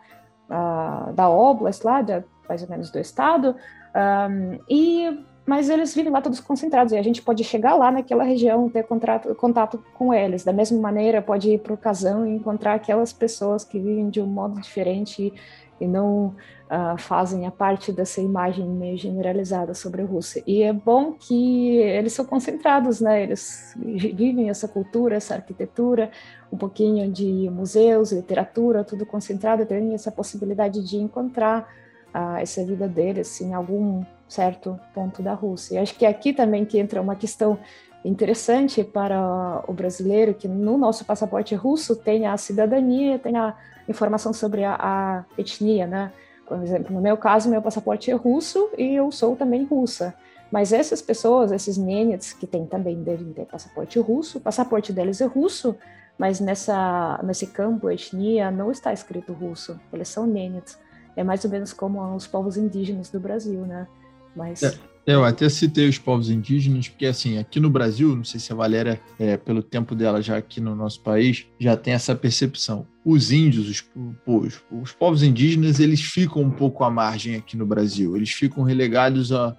uh, da Oblast lá, de, mais ou menos do estado, um, e mas eles vivem lá todos concentrados e a gente pode chegar lá naquela região, ter contrato, contato com eles. Da mesma maneira, pode ir para o casão e encontrar aquelas pessoas que vivem de um modo diferente e não uh, fazem a parte dessa imagem meio generalizada sobre a Rússia. E é bom que eles são concentrados, né? Eles vivem essa cultura, essa arquitetura, um pouquinho de museus, literatura, tudo concentrado, tem essa possibilidade de encontrar uh, essa vida deles em algum certo ponto da Rússia. E acho que aqui também que entra uma questão interessante para o brasileiro que no nosso passaporte russo tem a cidadania, tem a informação sobre a, a, etnia, né? Por exemplo, no meu caso, meu passaporte é russo e eu sou também russa. Mas essas pessoas, esses nenets que têm também devem ter passaporte russo, o passaporte deles é russo, mas nessa nesse campo etnia não está escrito russo. Eles são nenets. É mais ou menos como os povos indígenas do Brasil, né? Mas é. Eu até citei os povos indígenas, porque assim, aqui no Brasil, não sei se a Valéria, é, pelo tempo dela já aqui no nosso país, já tem essa percepção. Os índios, os, os, os povos indígenas, eles ficam um pouco à margem aqui no Brasil. Eles ficam relegados a,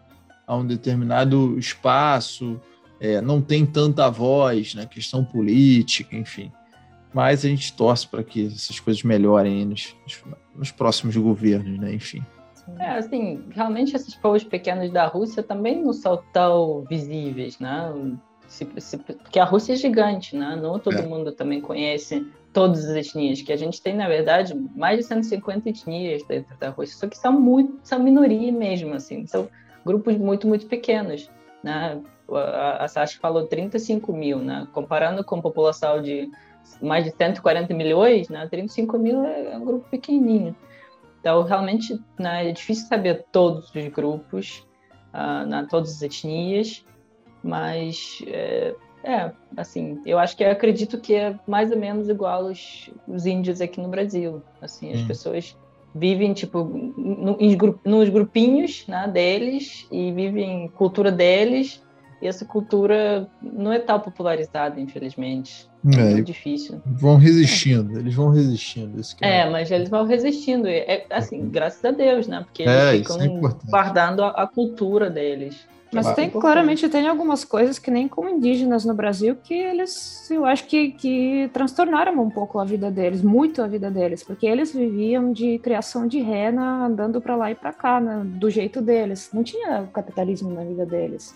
a um determinado espaço, é, não tem tanta voz na questão política, enfim. Mas a gente torce para que essas coisas melhorem nos, nos próximos governos, né? Enfim. É, assim, realmente esses povos pequenos da Rússia também não são tão visíveis, né? Se, se, porque a Rússia é gigante, né? Não todo é. mundo também conhece todas as etnias, que a gente tem, na verdade, mais de 150 etnias dentro da Rússia, só que são muito, são minoria mesmo, assim, são grupos muito, muito pequenos, né? A, a Sasha falou 35 mil, né? Comparando com a população de mais de 140 milhões, né? 35 mil é um grupo pequenininho. Então, realmente, né, é difícil saber todos os grupos, uh, né, todas as etnias, mas é, é, assim, eu acho que eu acredito que é mais ou menos igual os, os índios aqui no Brasil. Assim, as hum. pessoas vivem tipo no, nos grupinhos né, deles e vivem cultura deles e essa cultura não é tão popularizada, infelizmente. É, é muito difícil. Vão resistindo, eles vão resistindo. é, é, mas eles vão resistindo. É, assim, é. graças a Deus, né? Porque é, eles ficam é guardando a, a, cultura deles. Mas tem, claramente tem algumas coisas que nem como indígenas no Brasil que eles, eu acho que, que transtornaram um pouco a vida deles, muito a vida deles, porque eles viviam de criação de rena, andando para lá e para cá, né, do jeito deles. Não tinha capitalismo na vida deles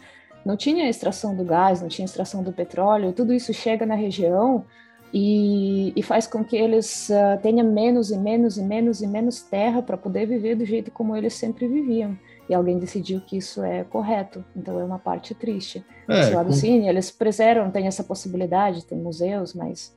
não tinha extração do gás, não tinha extração do petróleo, tudo isso chega na região e, e faz com que eles uh, tenham menos e menos e menos e menos terra para poder viver do jeito como eles sempre viviam. E alguém decidiu que isso é correto, então é uma parte triste. É, Esse lado, com... sim, eles preservam, tem essa possibilidade, tem museus, mas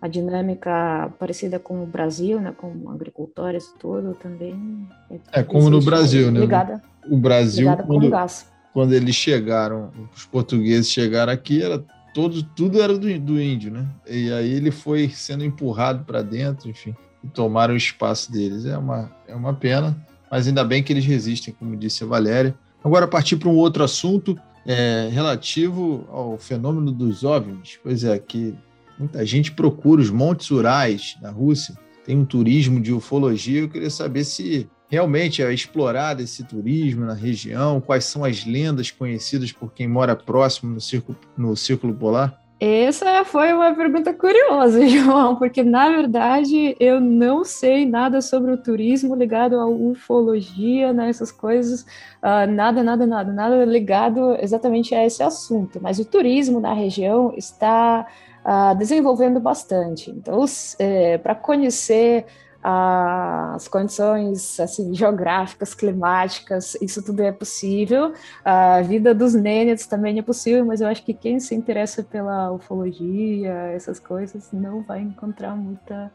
a dinâmica parecida com o Brasil, né, com agricultores e tudo, também é, é como no Brasil, né? Ligada, o Brasil ligada quando, com o gás quando eles chegaram, os portugueses chegaram aqui, era todo, tudo era do, do índio, né? E aí ele foi sendo empurrado para dentro, enfim, e tomaram o espaço deles. É uma, é uma pena, mas ainda bem que eles resistem, como disse a Valéria. Agora, partir para um outro assunto é, relativo ao fenômeno dos OVNIs. Pois é, que muita gente procura os Montes Urais na Rússia, tem um turismo de ufologia. Eu queria saber se realmente é explorado esse turismo na região? Quais são as lendas conhecidas por quem mora próximo no círculo, no círculo polar? Essa foi uma pergunta curiosa, João, porque na verdade eu não sei nada sobre o turismo ligado à ufologia, né, essas coisas, uh, nada, nada, nada, nada ligado exatamente a esse assunto. Mas o turismo na região está uh, desenvolvendo bastante. Então, é, para conhecer as condições assim geográficas, climáticas, isso tudo é possível. A vida dos nênitos também é possível, mas eu acho que quem se interessa pela ufologia, essas coisas, não vai encontrar muita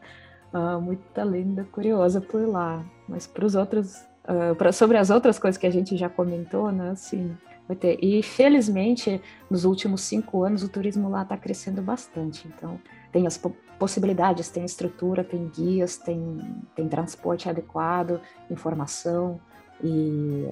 uh, muita lenda curiosa por lá. Mas para os outros, uh, pra, sobre as outras coisas que a gente já comentou, né? Assim, vai ter. E felizmente, nos últimos cinco anos, o turismo lá está crescendo bastante. Então, tem as possibilidades, tem estrutura, tem guias, tem, tem transporte adequado, informação e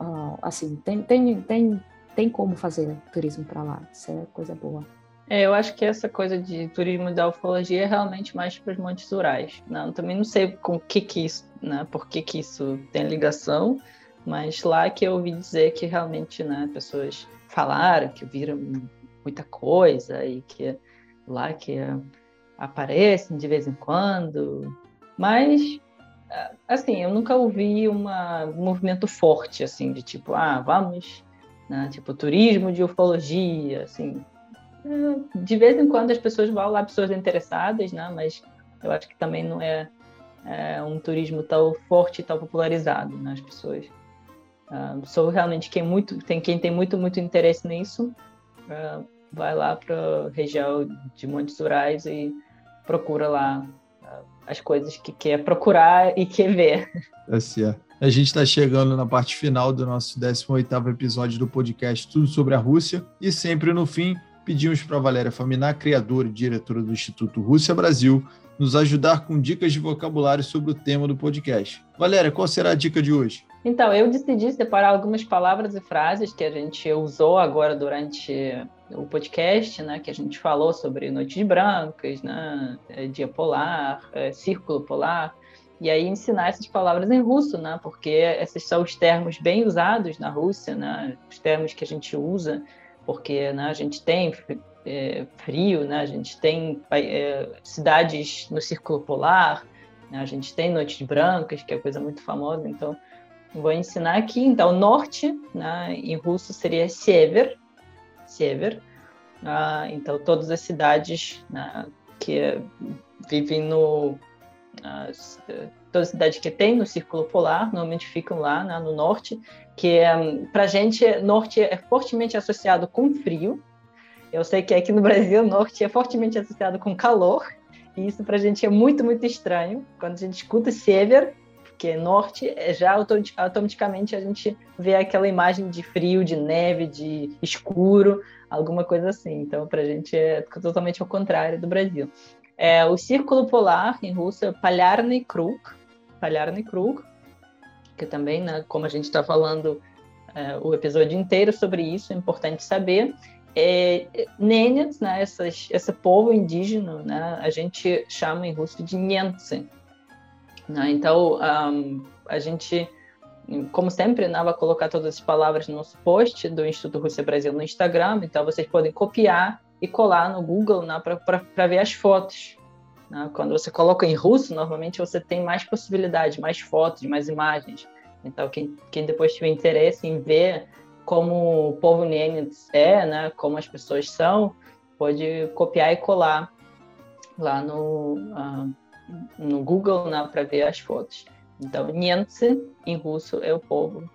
uh, assim tem, tem, tem, tem como fazer turismo para lá. Isso é coisa boa. É, eu acho que essa coisa de turismo da ufologia é realmente mais para os montes rurais. Não, também não sei com que que isso, né, por que que isso tem ligação, mas lá que eu ouvi dizer que realmente, né, pessoas falaram que viram muita coisa e que lá que aparecem de vez em quando, mas assim, eu nunca ouvi uma, um movimento forte assim de tipo, ah, vamos, né, tipo turismo de ufologia, assim. De vez em quando as pessoas vão lá, pessoas interessadas, né, mas eu acho que também não é, é um turismo tão forte tão popularizado, né, as pessoas. Uh, sou realmente quem muito tem quem tem muito muito interesse nisso. Uh, vai lá para a região de Montes Rurais e procura lá ah, as coisas que quer procurar e quer ver. É certo. A gente está chegando na parte final do nosso 18º episódio do podcast Tudo sobre a Rússia e sempre no fim pedimos para Valéria Faminar, criadora e diretora do Instituto Rússia Brasil, nos ajudar com dicas de vocabulário sobre o tema do podcast. Valéria, qual será a dica de hoje? Então, eu decidi separar algumas palavras e frases que a gente usou agora durante o podcast, né, que a gente falou sobre noites brancas, né, é, dia polar, é, círculo polar, e aí ensinar essas palavras em russo, né, porque esses são os termos bem usados na Rússia, né, os termos que a gente usa, porque né, a gente tem é, frio, né, a gente tem é, cidades no círculo polar, né, a gente tem noites brancas, que é coisa muito famosa, então Vou ensinar aqui. Então, norte, né, em russo seria Sever. Sever. Ah, então, todas as cidades né, que vivem no. As, todas as cidades que tem no Círculo Polar normalmente ficam lá né, no norte, que é, para gente, norte é fortemente associado com frio. Eu sei que aqui no Brasil, norte é fortemente associado com calor, e isso para a gente é muito, muito estranho. Quando a gente escuta Sever, porque norte é já automaticamente a gente vê aquela imagem de frio, de neve, de escuro, alguma coisa assim. Então, para a gente é totalmente ao contrário do Brasil. É, o círculo polar em russo é Krug, Palyarny Krug, que também, né, como a gente está falando é, o episódio inteiro sobre isso, é importante saber. É, Nenets, né, essas, esse povo indígena, né, a gente chama em russo de Nentse, né? Então, um, a gente, como sempre, né, vai colocar todas as palavras no nosso post do Instituto Rússia Brasil no Instagram, então vocês podem copiar e colar no Google né, para ver as fotos. Né? Quando você coloca em russo, normalmente você tem mais possibilidades, mais fotos, mais imagens. Então, quem, quem depois tiver interesse em ver como o povo Nenets é, né, como as pessoas são, pode copiar e colar lá no, uh, no Google né, para ver as fotos. Então, Niemcy, em russo, é o povo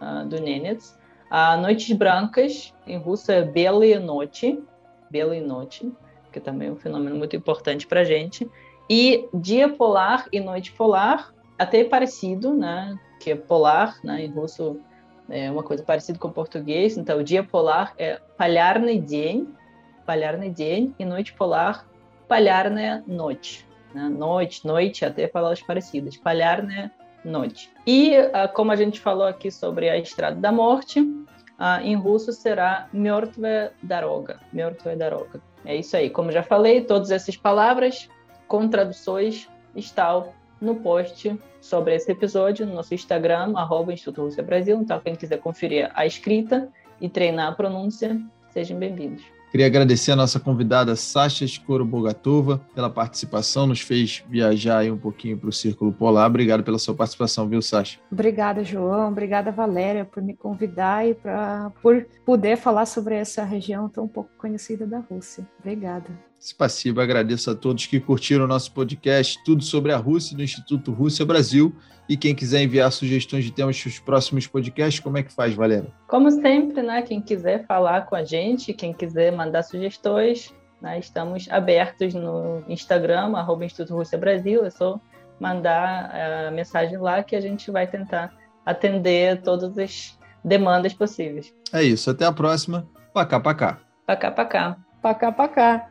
uh, do Nenets. A Noites Brancas, em russo, é Белые Ночи, Белые Ночи, que também é um fenômeno muito importante para a gente. E Dia Polar e Noite Polar, até parecido, né? Que é polar, né? Em russo é uma coisa parecida com o português. Então, Dia Polar é Полярный день, Полярный день, e Noite Polar, Полярная ночь né? noite, noite, até palavras parecidas, palhar, né, noite. E uh, como a gente falou aqui sobre a Estrada da Morte, uh, em russo será Myortve Daroga, Myortve Daroga. É isso aí, como já falei, todas essas palavras com traduções estão no post sobre esse episódio, no nosso Instagram, arroba Instituto Rússia Brasil, então quem quiser conferir a escrita e treinar a pronúncia, sejam bem-vindos. Queria agradecer a nossa convidada Sasha Escoro Bogatova pela participação, nos fez viajar um pouquinho para o Círculo Polar. Obrigado pela sua participação, viu, Sasha? Obrigada, João. Obrigada, Valéria, por me convidar e pra, por poder falar sobre essa região tão pouco conhecida da Rússia. Obrigada. Passiva, agradeço a todos que curtiram o nosso podcast, tudo sobre a Rússia do Instituto Rússia Brasil. E quem quiser enviar sugestões de temas para os próximos podcasts, como é que faz, Valéria? Como sempre, né? Quem quiser falar com a gente, quem quiser mandar sugestões, né, estamos abertos no Instagram, arroba Instituto Rússia Brasil. É só mandar a eh, mensagem lá que a gente vai tentar atender todas as demandas possíveis. É isso. Até a próxima. Pacá, pacá. Pacá, pacá. Pacá, pacá.